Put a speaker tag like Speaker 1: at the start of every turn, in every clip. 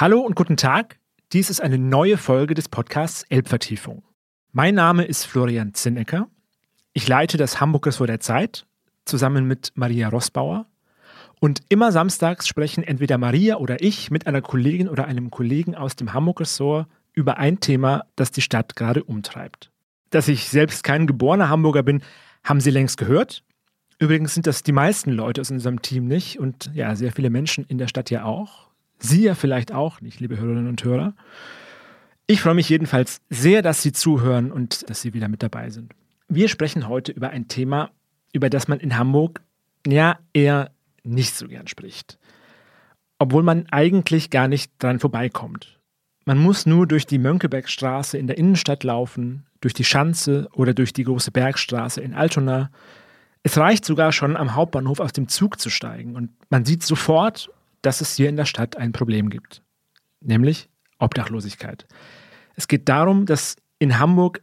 Speaker 1: Hallo und guten Tag. Dies ist eine neue Folge des Podcasts Elbvertiefung. Mein Name ist Florian Zinnecker. Ich leite das Hamburgers vor der Zeit zusammen mit Maria Rossbauer. Und immer samstags sprechen entweder Maria oder ich mit einer Kollegin oder einem Kollegen aus dem Hamburger Ressort über ein Thema, das die Stadt gerade umtreibt. Dass ich selbst kein geborener Hamburger bin, haben Sie längst gehört. Übrigens sind das die meisten Leute aus unserem Team nicht und ja, sehr viele Menschen in der Stadt ja auch. Sie ja vielleicht auch nicht, liebe Hörerinnen und Hörer. Ich freue mich jedenfalls sehr, dass Sie zuhören und dass Sie wieder mit dabei sind. Wir sprechen heute über ein Thema, über das man in Hamburg ja eher nicht so gern spricht. Obwohl man eigentlich gar nicht dran vorbeikommt. Man muss nur durch die Mönckebergstraße in der Innenstadt laufen, durch die Schanze oder durch die große Bergstraße in Altona. Es reicht sogar schon am Hauptbahnhof aus dem Zug zu steigen und man sieht sofort, dass es hier in der Stadt ein Problem gibt, nämlich Obdachlosigkeit. Es geht darum, dass in Hamburg,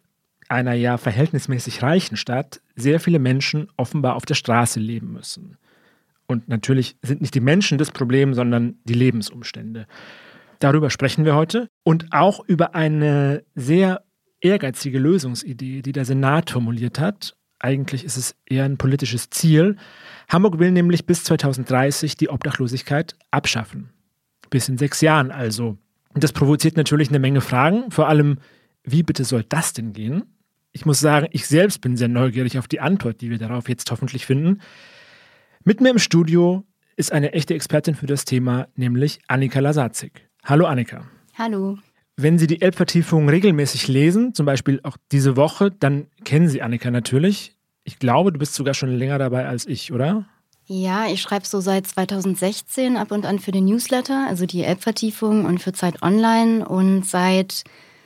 Speaker 1: einer ja verhältnismäßig reichen Stadt, sehr viele Menschen offenbar auf der Straße leben müssen. Und natürlich sind nicht die Menschen das Problem, sondern die Lebensumstände. Darüber sprechen wir heute und auch über eine sehr ehrgeizige Lösungsidee, die der Senat formuliert hat. Eigentlich ist es eher ein politisches Ziel, Hamburg will nämlich bis 2030 die Obdachlosigkeit abschaffen. Bis in sechs Jahren also. Das provoziert natürlich eine Menge Fragen, vor allem, wie bitte soll das denn gehen? Ich muss sagen, ich selbst bin sehr neugierig auf die Antwort, die wir darauf jetzt hoffentlich finden. Mit mir im Studio ist eine echte Expertin für das Thema, nämlich Annika Lasatzig. Hallo Annika.
Speaker 2: Hallo.
Speaker 1: Wenn Sie die Elbvertiefung regelmäßig lesen, zum Beispiel auch diese Woche, dann kennen Sie Annika natürlich. Ich glaube, du bist sogar schon länger dabei als ich, oder?
Speaker 2: Ja, ich schreibe so seit 2016 ab und an für den Newsletter, also die App-Vertiefung und für Zeit Online. Und seit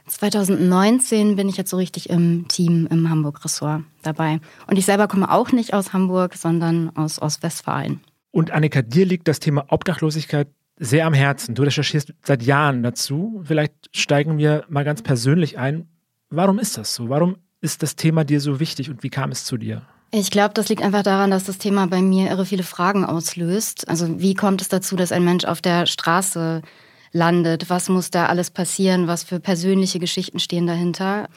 Speaker 2: 2019 bin ich jetzt so richtig im Team im Hamburg-Ressort dabei. Und ich selber komme auch nicht aus Hamburg, sondern aus Ostwestfalen.
Speaker 1: Und Annika, dir liegt das Thema Obdachlosigkeit sehr am Herzen. Du recherchierst seit Jahren dazu. Vielleicht steigen wir mal ganz persönlich ein. Warum ist das so? Warum ist das Thema dir so wichtig und wie kam es zu dir?
Speaker 2: Ich glaube, das liegt einfach daran, dass das Thema bei mir irre viele Fragen auslöst. Also wie kommt es dazu, dass ein Mensch auf der Straße landet? Was muss da alles passieren? Was für persönliche Geschichten stehen dahinter?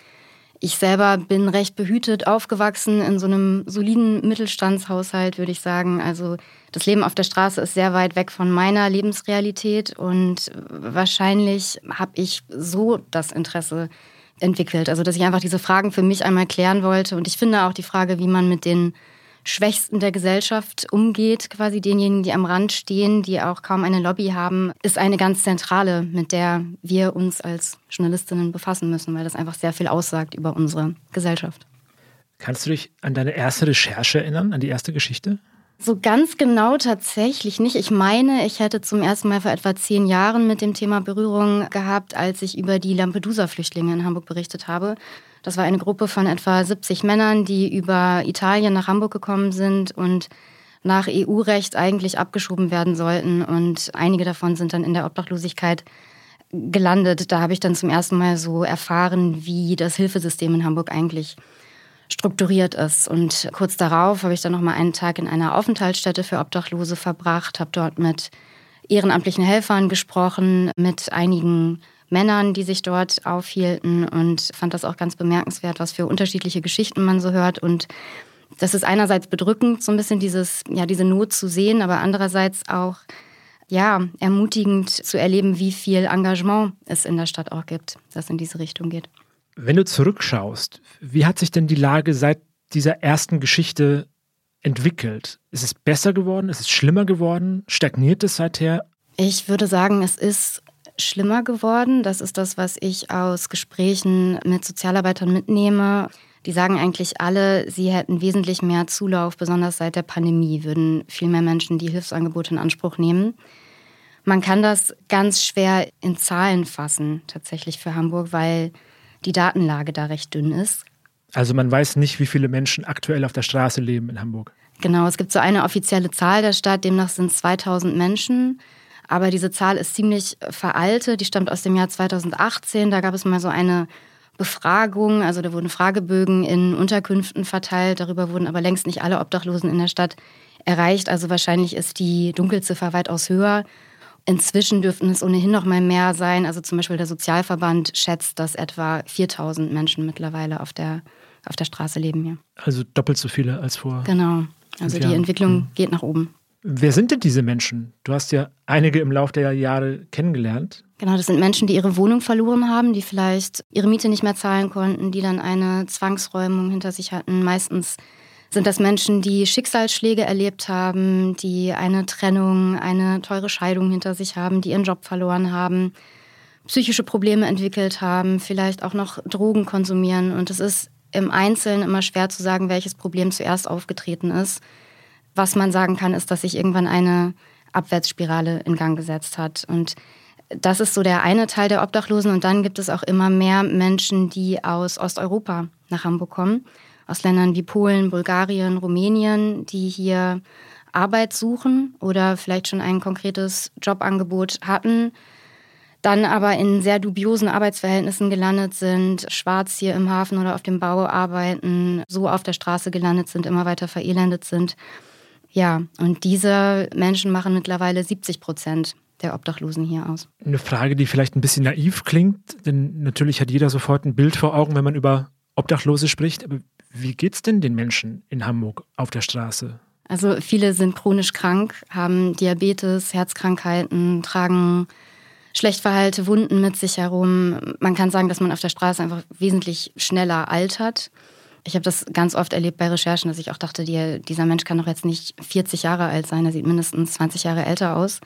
Speaker 2: Ich selber bin recht behütet aufgewachsen in so einem soliden Mittelstandshaushalt, würde ich sagen. Also das Leben auf der Straße ist sehr weit weg von meiner Lebensrealität und wahrscheinlich habe ich so das Interesse entwickelt. Also dass ich einfach diese Fragen für mich einmal klären wollte. Und ich finde auch die Frage, wie man mit den Schwächsten der Gesellschaft umgeht, quasi denjenigen, die am Rand stehen, die auch kaum eine Lobby haben, ist eine ganz zentrale, mit der wir uns als Journalistinnen befassen müssen, weil das einfach sehr viel aussagt über unsere Gesellschaft.
Speaker 1: Kannst du dich an deine erste Recherche erinnern, an die erste Geschichte?
Speaker 2: So ganz genau tatsächlich nicht. Ich meine, ich hätte zum ersten Mal vor etwa zehn Jahren mit dem Thema Berührung gehabt, als ich über die Lampedusa-Flüchtlinge in Hamburg berichtet habe. Das war eine Gruppe von etwa 70 Männern, die über Italien nach Hamburg gekommen sind und nach EU-Recht eigentlich abgeschoben werden sollten. Und einige davon sind dann in der Obdachlosigkeit gelandet. Da habe ich dann zum ersten Mal so erfahren, wie das Hilfesystem in Hamburg eigentlich strukturiert ist. Und kurz darauf habe ich dann noch mal einen Tag in einer Aufenthaltsstätte für Obdachlose verbracht, habe dort mit ehrenamtlichen Helfern gesprochen, mit einigen Männern, die sich dort aufhielten und fand das auch ganz bemerkenswert, was für unterschiedliche Geschichten man so hört und das ist einerseits bedrückend, so ein bisschen dieses, ja, diese Not zu sehen, aber andererseits auch ja, ermutigend zu erleben, wie viel Engagement es in der Stadt auch gibt, das in diese Richtung geht.
Speaker 1: Wenn du zurückschaust, wie hat sich denn die Lage seit dieser ersten Geschichte entwickelt? Ist es besser geworden? Ist es schlimmer geworden? Stagniert es seither?
Speaker 2: Ich würde sagen, es ist schlimmer geworden. Das ist das, was ich aus Gesprächen mit Sozialarbeitern mitnehme. Die sagen eigentlich alle, sie hätten wesentlich mehr Zulauf, besonders seit der Pandemie würden viel mehr Menschen die Hilfsangebote in Anspruch nehmen. Man kann das ganz schwer in Zahlen fassen, tatsächlich für Hamburg, weil die Datenlage da recht dünn ist.
Speaker 1: Also man weiß nicht, wie viele Menschen aktuell auf der Straße leben in Hamburg.
Speaker 2: Genau, es gibt so eine offizielle Zahl der Stadt, demnach sind es 2000 Menschen. Aber diese Zahl ist ziemlich veraltet, die stammt aus dem Jahr 2018. Da gab es mal so eine Befragung, also da wurden Fragebögen in Unterkünften verteilt. Darüber wurden aber längst nicht alle Obdachlosen in der Stadt erreicht. Also wahrscheinlich ist die Dunkelziffer weitaus höher. Inzwischen dürften es ohnehin noch mal mehr sein. Also zum Beispiel der Sozialverband schätzt, dass etwa 4000 Menschen mittlerweile auf der, auf der Straße leben hier.
Speaker 1: Also doppelt so viele als vor.
Speaker 2: Genau. Also die Entwicklung hm. geht nach oben.
Speaker 1: Wer sind denn diese Menschen? Du hast ja einige im Laufe der Jahre kennengelernt.
Speaker 2: Genau, das sind Menschen, die ihre Wohnung verloren haben, die vielleicht ihre Miete nicht mehr zahlen konnten, die dann eine Zwangsräumung hinter sich hatten. Meistens sind das Menschen, die Schicksalsschläge erlebt haben, die eine Trennung, eine teure Scheidung hinter sich haben, die ihren Job verloren haben, psychische Probleme entwickelt haben, vielleicht auch noch Drogen konsumieren. Und es ist im Einzelnen immer schwer zu sagen, welches Problem zuerst aufgetreten ist. Was man sagen kann, ist, dass sich irgendwann eine Abwärtsspirale in Gang gesetzt hat. Und das ist so der eine Teil der Obdachlosen. Und dann gibt es auch immer mehr Menschen, die aus Osteuropa nach Hamburg kommen. Aus Ländern wie Polen, Bulgarien, Rumänien, die hier Arbeit suchen oder vielleicht schon ein konkretes Jobangebot hatten, dann aber in sehr dubiosen Arbeitsverhältnissen gelandet sind, schwarz hier im Hafen oder auf dem Bau arbeiten, so auf der Straße gelandet sind, immer weiter verelendet sind. Ja, und diese Menschen machen mittlerweile 70 Prozent der Obdachlosen hier aus.
Speaker 1: Eine Frage, die vielleicht ein bisschen naiv klingt, denn natürlich hat jeder sofort ein Bild vor Augen, wenn man über Obdachlose spricht. Aber wie geht es denn den Menschen in Hamburg auf der Straße?
Speaker 2: Also viele sind chronisch krank, haben Diabetes, Herzkrankheiten, tragen schlecht verheilte Wunden mit sich herum. Man kann sagen, dass man auf der Straße einfach wesentlich schneller altert. Ich habe das ganz oft erlebt bei Recherchen, dass ich auch dachte, die, dieser Mensch kann doch jetzt nicht 40 Jahre alt sein, er sieht mindestens 20 Jahre älter aus.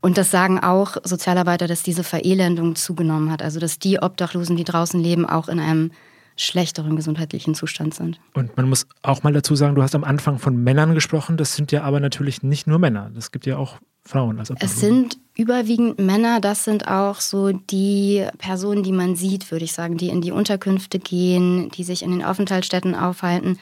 Speaker 2: Und das sagen auch Sozialarbeiter, dass diese Verelendung zugenommen hat. Also dass die Obdachlosen, die draußen leben, auch in einem schlechteren gesundheitlichen Zustand sind.
Speaker 1: Und man muss auch mal dazu sagen, du hast am Anfang von Männern gesprochen, das sind ja aber natürlich nicht nur Männer, das gibt ja auch Frauen als
Speaker 2: Es sind überwiegend Männer, das sind auch so die Personen, die man sieht, würde ich sagen, die in die Unterkünfte gehen, die sich in den Aufenthaltsstätten aufhalten.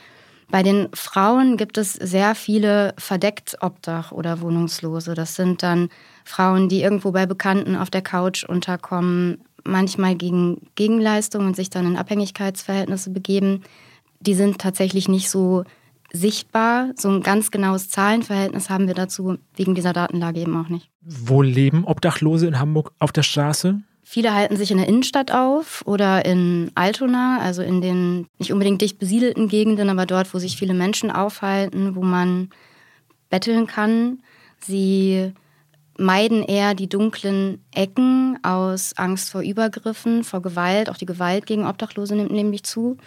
Speaker 2: Bei den Frauen gibt es sehr viele verdeckt Obdach oder Wohnungslose. Das sind dann Frauen, die irgendwo bei Bekannten auf der Couch unterkommen, manchmal gegen Gegenleistungen und sich dann in Abhängigkeitsverhältnisse begeben. Die sind tatsächlich nicht so sichtbar. So ein ganz genaues Zahlenverhältnis haben wir dazu wegen dieser Datenlage eben auch nicht.
Speaker 1: Wo leben Obdachlose in Hamburg auf der Straße?
Speaker 2: Viele halten sich in der Innenstadt auf oder in Altona, also in den nicht unbedingt dicht besiedelten Gegenden, aber dort, wo sich viele Menschen aufhalten, wo man betteln kann. Sie meiden eher die dunklen Ecken aus Angst vor Übergriffen, vor Gewalt. Auch die Gewalt gegen Obdachlose nimmt nämlich zu.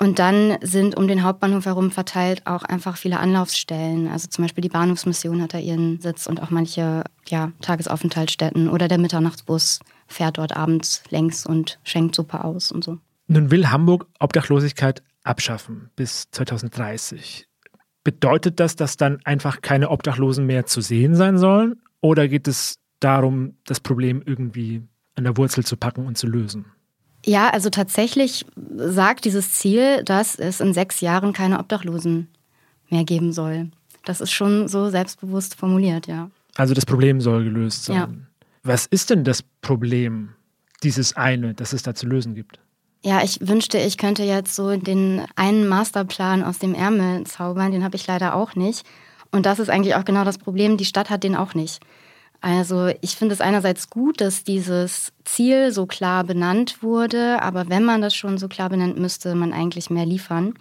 Speaker 2: Und dann sind um den Hauptbahnhof herum verteilt auch einfach viele Anlaufstellen. Also zum Beispiel die Bahnhofsmission hat da ihren Sitz und auch manche ja, Tagesaufenthaltsstätten oder der Mitternachtsbus fährt dort abends längs und schenkt Suppe aus und so.
Speaker 1: Nun will Hamburg Obdachlosigkeit abschaffen bis 2030. Bedeutet das, dass dann einfach keine Obdachlosen mehr zu sehen sein sollen? Oder geht es darum, das Problem irgendwie an der Wurzel zu packen und zu lösen?
Speaker 2: Ja, also tatsächlich sagt dieses Ziel, dass es in sechs Jahren keine Obdachlosen mehr geben soll. Das ist schon so selbstbewusst formuliert, ja.
Speaker 1: Also das Problem soll gelöst sein. Ja. Was ist denn das Problem, dieses eine, das es da zu lösen gibt?
Speaker 2: Ja, ich wünschte, ich könnte jetzt so den einen Masterplan aus dem Ärmel zaubern, den habe ich leider auch nicht. Und das ist eigentlich auch genau das Problem, die Stadt hat den auch nicht. Also ich finde es einerseits gut, dass dieses Ziel so klar benannt wurde, aber wenn man das schon so klar benennt, müsste man eigentlich mehr liefern.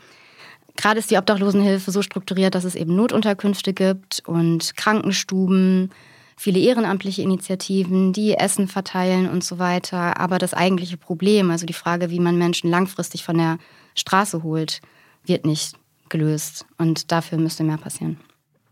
Speaker 2: Gerade ist die Obdachlosenhilfe so strukturiert, dass es eben Notunterkünfte gibt und Krankenstuben, viele ehrenamtliche Initiativen, die Essen verteilen und so weiter. Aber das eigentliche Problem, also die Frage, wie man Menschen langfristig von der Straße holt, wird nicht gelöst. Und dafür müsste mehr passieren.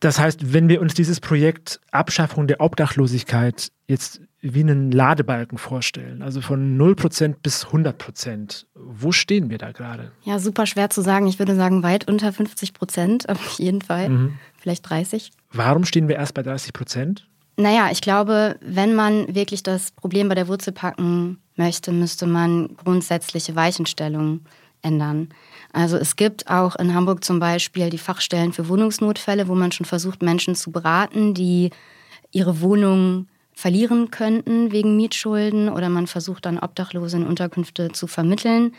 Speaker 1: Das heißt, wenn wir uns dieses Projekt Abschaffung der Obdachlosigkeit jetzt wie einen Ladebalken vorstellen, also von 0% bis 100%, wo stehen wir da gerade?
Speaker 2: Ja, super schwer zu sagen. Ich würde sagen, weit unter 50% auf jeden Fall. Mhm. Vielleicht 30.
Speaker 1: Warum stehen wir erst bei 30 Prozent?
Speaker 2: Naja, ich glaube, wenn man wirklich das Problem bei der Wurzel packen möchte, müsste man grundsätzliche Weichenstellungen ändern. Also es gibt auch in Hamburg zum Beispiel die Fachstellen für Wohnungsnotfälle, wo man schon versucht, Menschen zu beraten, die ihre Wohnung verlieren könnten wegen Mietschulden oder man versucht dann Obdachlose in Unterkünfte zu vermitteln.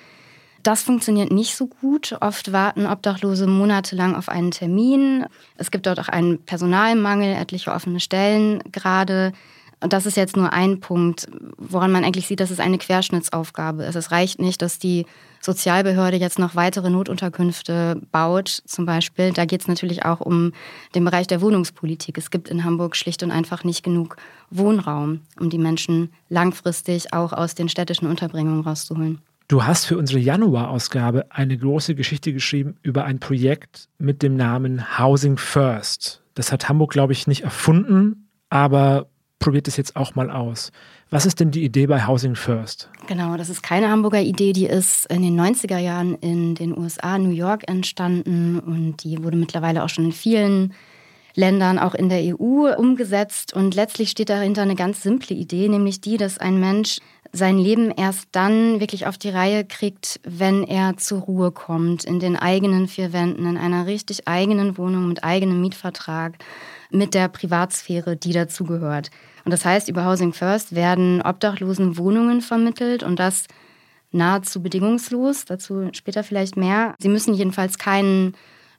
Speaker 2: Das funktioniert nicht so gut. Oft warten Obdachlose monatelang auf einen Termin. Es gibt dort auch einen Personalmangel, etliche offene Stellen gerade. Und das ist jetzt nur ein Punkt, woran man eigentlich sieht, dass es eine Querschnittsaufgabe ist. Es reicht nicht, dass die Sozialbehörde jetzt noch weitere Notunterkünfte baut, zum Beispiel. Da geht es natürlich auch um den Bereich der Wohnungspolitik. Es gibt in Hamburg schlicht und einfach nicht genug Wohnraum, um die Menschen langfristig auch aus den städtischen Unterbringungen rauszuholen.
Speaker 1: Du hast für unsere Januar-Ausgabe eine große Geschichte geschrieben über ein Projekt mit dem Namen Housing First. Das hat Hamburg, glaube ich, nicht erfunden, aber probiert es jetzt auch mal aus. Was ist denn die Idee bei Housing First?
Speaker 2: Genau, das ist keine Hamburger Idee, die ist in den 90er Jahren in den USA, New York entstanden und die wurde mittlerweile auch schon in vielen Ländern, auch in der EU, umgesetzt. Und letztlich steht dahinter eine ganz simple Idee, nämlich die, dass ein Mensch sein Leben erst dann wirklich auf die Reihe kriegt, wenn er zur Ruhe kommt, in den eigenen vier Wänden, in einer richtig eigenen Wohnung mit eigenem Mietvertrag, mit der Privatsphäre, die dazugehört. Und das heißt, über Housing First werden Obdachlosen Wohnungen vermittelt und das nahezu bedingungslos. Dazu später vielleicht mehr. Sie müssen jedenfalls keinen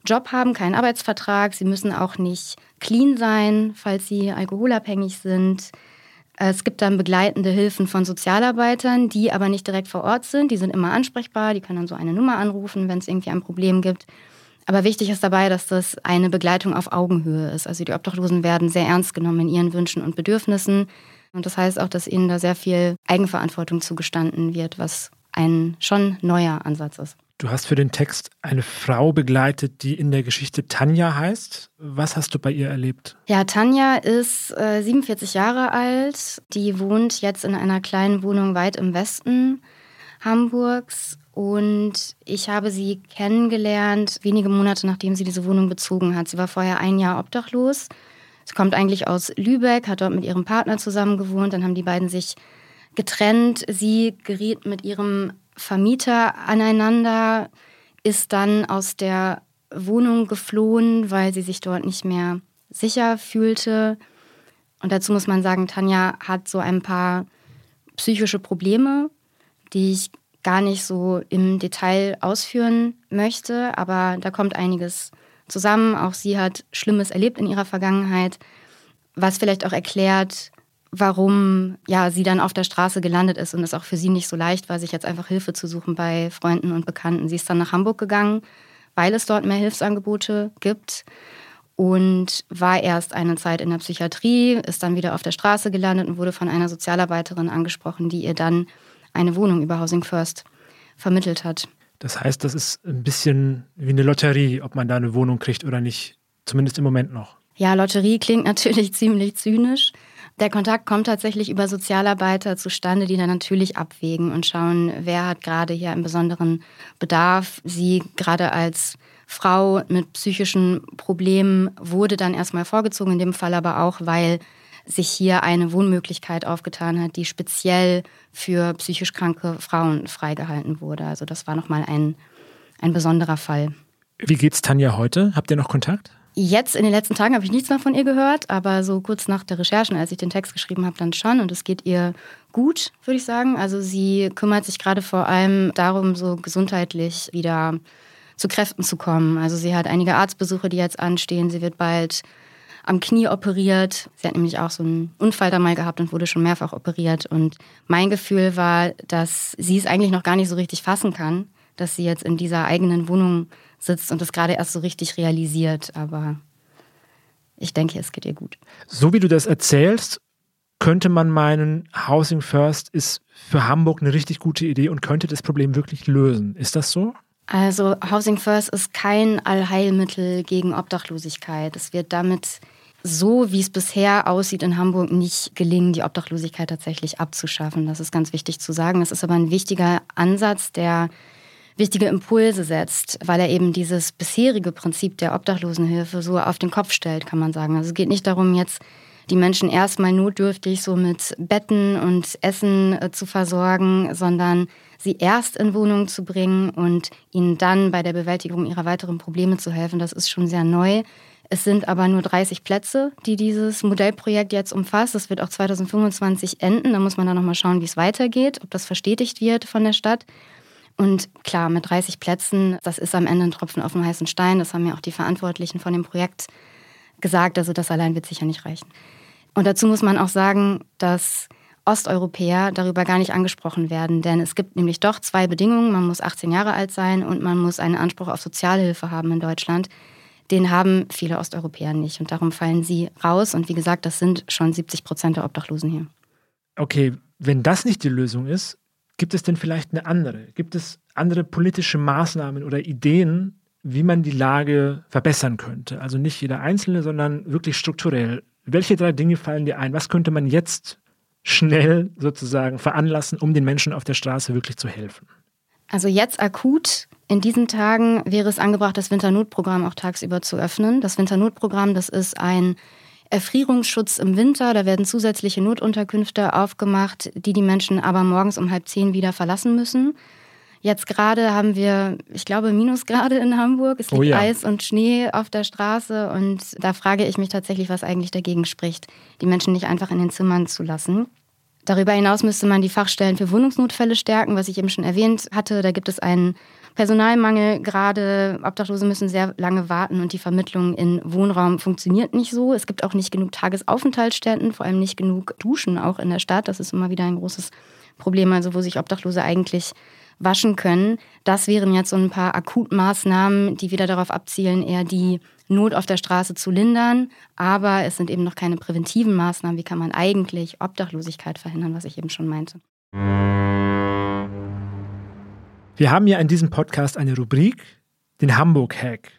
Speaker 2: Job haben, keinen Arbeitsvertrag. Sie müssen auch nicht clean sein, falls sie alkoholabhängig sind. Es gibt dann begleitende Hilfen von Sozialarbeitern, die aber nicht direkt vor Ort sind. Die sind immer ansprechbar, die können dann so eine Nummer anrufen, wenn es irgendwie ein Problem gibt. Aber wichtig ist dabei, dass das eine Begleitung auf Augenhöhe ist. Also die Obdachlosen werden sehr ernst genommen in ihren Wünschen und Bedürfnissen. Und das heißt auch, dass ihnen da sehr viel Eigenverantwortung zugestanden wird, was ein schon neuer Ansatz ist.
Speaker 1: Du hast für den Text eine Frau begleitet, die in der Geschichte Tanja heißt. Was hast du bei ihr erlebt?
Speaker 2: Ja, Tanja ist äh, 47 Jahre alt. Die wohnt jetzt in einer kleinen Wohnung weit im Westen Hamburgs. Und ich habe sie kennengelernt, wenige Monate nachdem sie diese Wohnung bezogen hat. Sie war vorher ein Jahr obdachlos. Sie kommt eigentlich aus Lübeck, hat dort mit ihrem Partner zusammen gewohnt. Dann haben die beiden sich getrennt. Sie geriet mit ihrem Vermieter aneinander, ist dann aus der Wohnung geflohen, weil sie sich dort nicht mehr sicher fühlte. Und dazu muss man sagen, Tanja hat so ein paar psychische Probleme, die ich gar nicht so im Detail ausführen möchte, aber da kommt einiges zusammen. Auch sie hat Schlimmes erlebt in ihrer Vergangenheit, was vielleicht auch erklärt, warum ja, sie dann auf der Straße gelandet ist und es auch für sie nicht so leicht war, sich jetzt einfach Hilfe zu suchen bei Freunden und Bekannten. Sie ist dann nach Hamburg gegangen, weil es dort mehr Hilfsangebote gibt und war erst eine Zeit in der Psychiatrie, ist dann wieder auf der Straße gelandet und wurde von einer Sozialarbeiterin angesprochen, die ihr dann eine Wohnung über Housing First vermittelt hat.
Speaker 1: Das heißt, das ist ein bisschen wie eine Lotterie, ob man da eine Wohnung kriegt oder nicht, zumindest im Moment noch.
Speaker 2: Ja, Lotterie klingt natürlich ziemlich zynisch. Der Kontakt kommt tatsächlich über Sozialarbeiter zustande, die dann natürlich abwägen und schauen, wer hat gerade hier einen besonderen Bedarf. Sie gerade als Frau mit psychischen Problemen wurde dann erstmal vorgezogen, in dem Fall aber auch, weil sich hier eine Wohnmöglichkeit aufgetan hat, die speziell für psychisch kranke Frauen freigehalten wurde. Also das war nochmal ein, ein besonderer Fall.
Speaker 1: Wie geht's Tanja heute? Habt ihr noch Kontakt?
Speaker 2: Jetzt in den letzten Tagen habe ich nichts mehr von ihr gehört, aber so kurz nach der Recherchen, als ich den Text geschrieben habe, dann schon. Und es geht ihr gut, würde ich sagen. Also sie kümmert sich gerade vor allem darum, so gesundheitlich wieder zu Kräften zu kommen. Also sie hat einige Arztbesuche, die jetzt anstehen. Sie wird bald am Knie operiert. Sie hat nämlich auch so einen Unfall da mal gehabt und wurde schon mehrfach operiert. Und mein Gefühl war, dass sie es eigentlich noch gar nicht so richtig fassen kann, dass sie jetzt in dieser eigenen Wohnung sitzt und das gerade erst so richtig realisiert. Aber ich denke, es geht ihr gut.
Speaker 1: So wie du das erzählst, könnte man meinen, Housing First ist für Hamburg eine richtig gute Idee und könnte das Problem wirklich lösen. Ist das so?
Speaker 2: Also Housing First ist kein Allheilmittel gegen Obdachlosigkeit. Es wird damit so, wie es bisher aussieht in Hamburg, nicht gelingen, die Obdachlosigkeit tatsächlich abzuschaffen. Das ist ganz wichtig zu sagen. Das ist aber ein wichtiger Ansatz, der wichtige Impulse setzt, weil er eben dieses bisherige Prinzip der Obdachlosenhilfe so auf den Kopf stellt, kann man sagen. Also es geht nicht darum, jetzt die Menschen erstmal notdürftig so mit Betten und Essen äh, zu versorgen, sondern sie erst in Wohnungen zu bringen und ihnen dann bei der Bewältigung ihrer weiteren Probleme zu helfen. Das ist schon sehr neu. Es sind aber nur 30 Plätze, die dieses Modellprojekt jetzt umfasst. Das wird auch 2025 enden. Da muss man dann nochmal schauen, wie es weitergeht, ob das verstetigt wird von der Stadt. Und klar, mit 30 Plätzen, das ist am Ende ein Tropfen auf dem heißen Stein. Das haben ja auch die Verantwortlichen von dem Projekt gesagt. Also das allein wird sicher nicht reichen. Und dazu muss man auch sagen, dass Osteuropäer darüber gar nicht angesprochen werden. Denn es gibt nämlich doch zwei Bedingungen. Man muss 18 Jahre alt sein und man muss einen Anspruch auf Sozialhilfe haben in Deutschland. Den haben viele Osteuropäer nicht und darum fallen sie raus. Und wie gesagt, das sind schon 70 Prozent der Obdachlosen hier.
Speaker 1: Okay, wenn das nicht die Lösung ist, gibt es denn vielleicht eine andere? Gibt es andere politische Maßnahmen oder Ideen, wie man die Lage verbessern könnte? Also nicht jeder Einzelne, sondern wirklich strukturell. Welche drei Dinge fallen dir ein? Was könnte man jetzt schnell sozusagen veranlassen, um den Menschen auf der Straße wirklich zu helfen?
Speaker 2: Also jetzt akut in diesen Tagen wäre es angebracht, das Winternotprogramm auch tagsüber zu öffnen. Das Winternotprogramm, das ist ein Erfrierungsschutz im Winter. Da werden zusätzliche Notunterkünfte aufgemacht, die die Menschen aber morgens um halb zehn wieder verlassen müssen. Jetzt gerade haben wir, ich glaube, Minusgrade in Hamburg. Es liegt oh ja. Eis und Schnee auf der Straße und da frage ich mich tatsächlich, was eigentlich dagegen spricht, die Menschen nicht einfach in den Zimmern zu lassen. Darüber hinaus müsste man die Fachstellen für Wohnungsnotfälle stärken, was ich eben schon erwähnt hatte. Da gibt es einen Personalmangel. Gerade Obdachlose müssen sehr lange warten und die Vermittlung in Wohnraum funktioniert nicht so. Es gibt auch nicht genug Tagesaufenthaltsstätten, vor allem nicht genug Duschen auch in der Stadt. Das ist immer wieder ein großes Problem, also wo sich Obdachlose eigentlich waschen können. Das wären jetzt so ein paar Akutmaßnahmen, die wieder darauf abzielen, eher die Not auf der Straße zu lindern. Aber es sind eben noch keine präventiven Maßnahmen. Wie kann man eigentlich Obdachlosigkeit verhindern, was ich eben schon meinte.
Speaker 1: Wir haben ja in diesem Podcast eine Rubrik, den Hamburg-Hack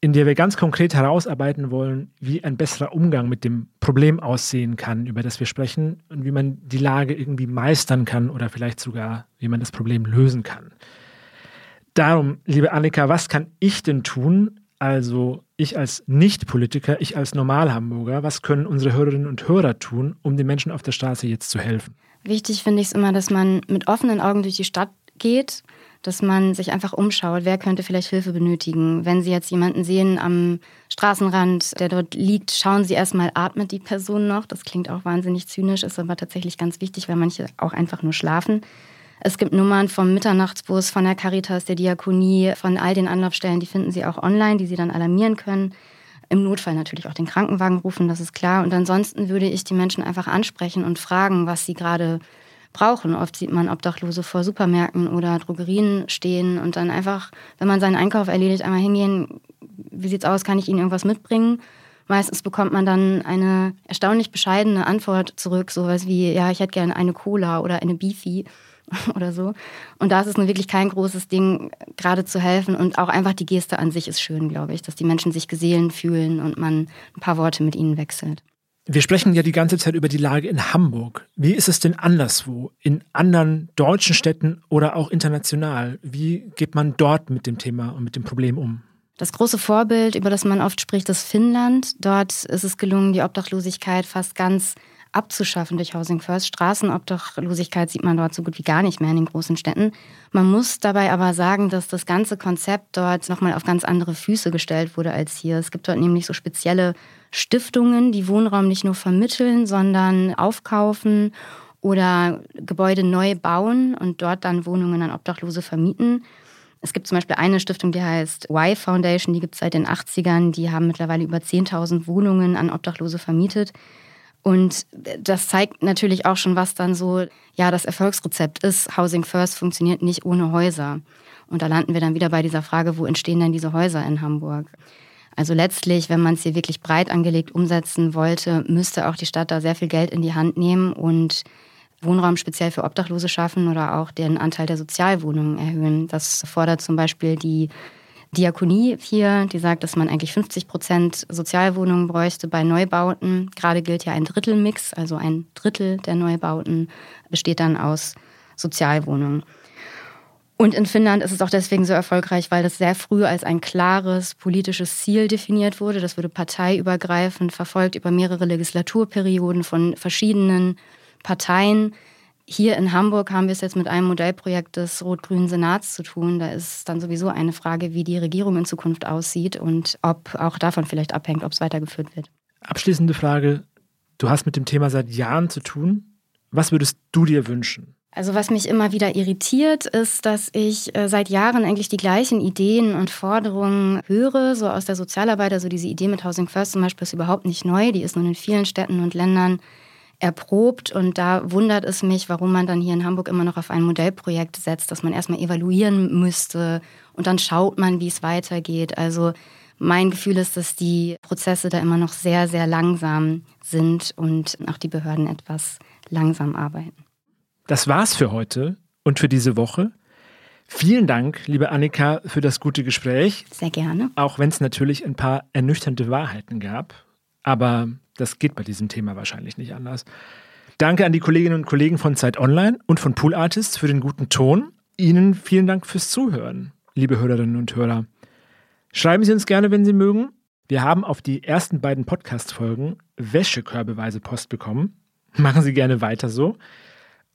Speaker 1: in der wir ganz konkret herausarbeiten wollen, wie ein besserer Umgang mit dem Problem aussehen kann, über das wir sprechen und wie man die Lage irgendwie meistern kann oder vielleicht sogar, wie man das Problem lösen kann. Darum, liebe Annika, was kann ich denn tun? Also ich als Nicht-Politiker, ich als Normalhamburger, was können unsere Hörerinnen und Hörer tun, um den Menschen auf der Straße jetzt zu helfen?
Speaker 2: Wichtig finde ich es immer, dass man mit offenen Augen durch die Stadt geht dass man sich einfach umschaut, wer könnte vielleicht Hilfe benötigen. Wenn Sie jetzt jemanden sehen am Straßenrand, der dort liegt, schauen Sie erstmal, atmet die Person noch. Das klingt auch wahnsinnig zynisch, ist aber tatsächlich ganz wichtig, weil manche auch einfach nur schlafen. Es gibt Nummern vom Mitternachtsbus, von der Caritas, der Diakonie, von all den Anlaufstellen, die finden Sie auch online, die Sie dann alarmieren können. Im Notfall natürlich auch den Krankenwagen rufen, das ist klar. Und ansonsten würde ich die Menschen einfach ansprechen und fragen, was sie gerade brauchen. Oft sieht man Obdachlose vor Supermärkten oder Drogerien stehen und dann einfach, wenn man seinen Einkauf erledigt, einmal hingehen, wie sieht's aus, kann ich Ihnen irgendwas mitbringen? Meistens bekommt man dann eine erstaunlich bescheidene Antwort zurück, sowas wie, ja, ich hätte gerne eine Cola oder eine Beefy oder so. Und da ist es nun wirklich kein großes Ding, gerade zu helfen. Und auch einfach die Geste an sich ist schön, glaube ich, dass die Menschen sich gesehen fühlen und man ein paar Worte mit ihnen wechselt.
Speaker 1: Wir sprechen ja die ganze Zeit über die Lage in Hamburg. Wie ist es denn anderswo, in anderen deutschen Städten oder auch international? Wie geht man dort mit dem Thema und mit dem Problem um?
Speaker 2: Das große Vorbild, über das man oft spricht, ist Finnland. Dort ist es gelungen, die Obdachlosigkeit fast ganz abzuschaffen durch Housing First. Straßenobdachlosigkeit sieht man dort so gut wie gar nicht mehr in den großen Städten. Man muss dabei aber sagen, dass das ganze Konzept dort nochmal auf ganz andere Füße gestellt wurde als hier. Es gibt dort nämlich so spezielle Stiftungen, die Wohnraum nicht nur vermitteln, sondern aufkaufen oder Gebäude neu bauen und dort dann Wohnungen an Obdachlose vermieten. Es gibt zum Beispiel eine Stiftung, die heißt Y Foundation, die gibt es seit den 80ern. Die haben mittlerweile über 10.000 Wohnungen an Obdachlose vermietet. Und das zeigt natürlich auch schon, was dann so, ja, das Erfolgsrezept ist. Housing First funktioniert nicht ohne Häuser. Und da landen wir dann wieder bei dieser Frage, wo entstehen denn diese Häuser in Hamburg? Also letztlich, wenn man es hier wirklich breit angelegt umsetzen wollte, müsste auch die Stadt da sehr viel Geld in die Hand nehmen und Wohnraum speziell für Obdachlose schaffen oder auch den Anteil der Sozialwohnungen erhöhen. Das fordert zum Beispiel die Diakonie hier, die sagt, dass man eigentlich 50 Prozent Sozialwohnungen bräuchte bei Neubauten. Gerade gilt ja ein Drittelmix, also ein Drittel der Neubauten besteht dann aus Sozialwohnungen. Und in Finnland ist es auch deswegen so erfolgreich, weil das sehr früh als ein klares politisches Ziel definiert wurde. Das wurde parteiübergreifend verfolgt über mehrere Legislaturperioden von verschiedenen Parteien. Hier in Hamburg haben wir es jetzt mit einem Modellprojekt des Rot-Grünen Senats zu tun. Da ist dann sowieso eine Frage, wie die Regierung in Zukunft aussieht und ob auch davon vielleicht abhängt, ob es weitergeführt wird.
Speaker 1: Abschließende Frage. Du hast mit dem Thema seit Jahren zu tun. Was würdest du dir wünschen?
Speaker 2: Also was mich immer wieder irritiert, ist, dass ich äh, seit Jahren eigentlich die gleichen Ideen und Forderungen höre, so aus der Sozialarbeit. Also diese Idee mit Housing First zum Beispiel ist überhaupt nicht neu. Die ist nun in vielen Städten und Ländern erprobt. Und da wundert es mich, warum man dann hier in Hamburg immer noch auf ein Modellprojekt setzt, das man erstmal evaluieren müsste und dann schaut man, wie es weitergeht. Also mein Gefühl ist, dass die Prozesse da immer noch sehr, sehr langsam sind und auch die Behörden etwas langsam arbeiten.
Speaker 1: Das war's für heute und für diese Woche. Vielen Dank, liebe Annika, für das gute Gespräch.
Speaker 2: Sehr gerne.
Speaker 1: Auch wenn es natürlich ein paar ernüchternde Wahrheiten gab. Aber das geht bei diesem Thema wahrscheinlich nicht anders. Danke an die Kolleginnen und Kollegen von Zeit Online und von Pool Artists für den guten Ton. Ihnen vielen Dank fürs Zuhören, liebe Hörerinnen und Hörer. Schreiben Sie uns gerne, wenn Sie mögen. Wir haben auf die ersten beiden Podcast-Folgen Wäschekörbeweise Post bekommen. Machen Sie gerne weiter so.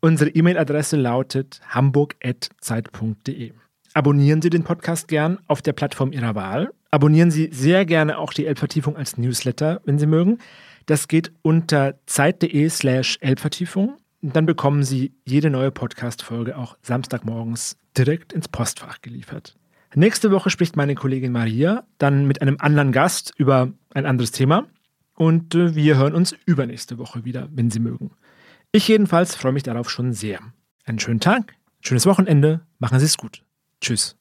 Speaker 1: Unsere E-Mail-Adresse lautet hamburg.zeit.de. Abonnieren Sie den Podcast gern auf der Plattform Ihrer Wahl. Abonnieren Sie sehr gerne auch die Elbvertiefung als Newsletter, wenn Sie mögen. Das geht unter zeit.de slash Elbvertiefung. Dann bekommen Sie jede neue Podcast-Folge auch Samstagmorgens direkt ins Postfach geliefert. Nächste Woche spricht meine Kollegin Maria dann mit einem anderen Gast über ein anderes Thema. Und äh, wir hören uns übernächste Woche wieder, wenn Sie mögen. Ich jedenfalls freue mich darauf schon sehr. Einen schönen Tag, schönes Wochenende, machen Sie es gut. Tschüss.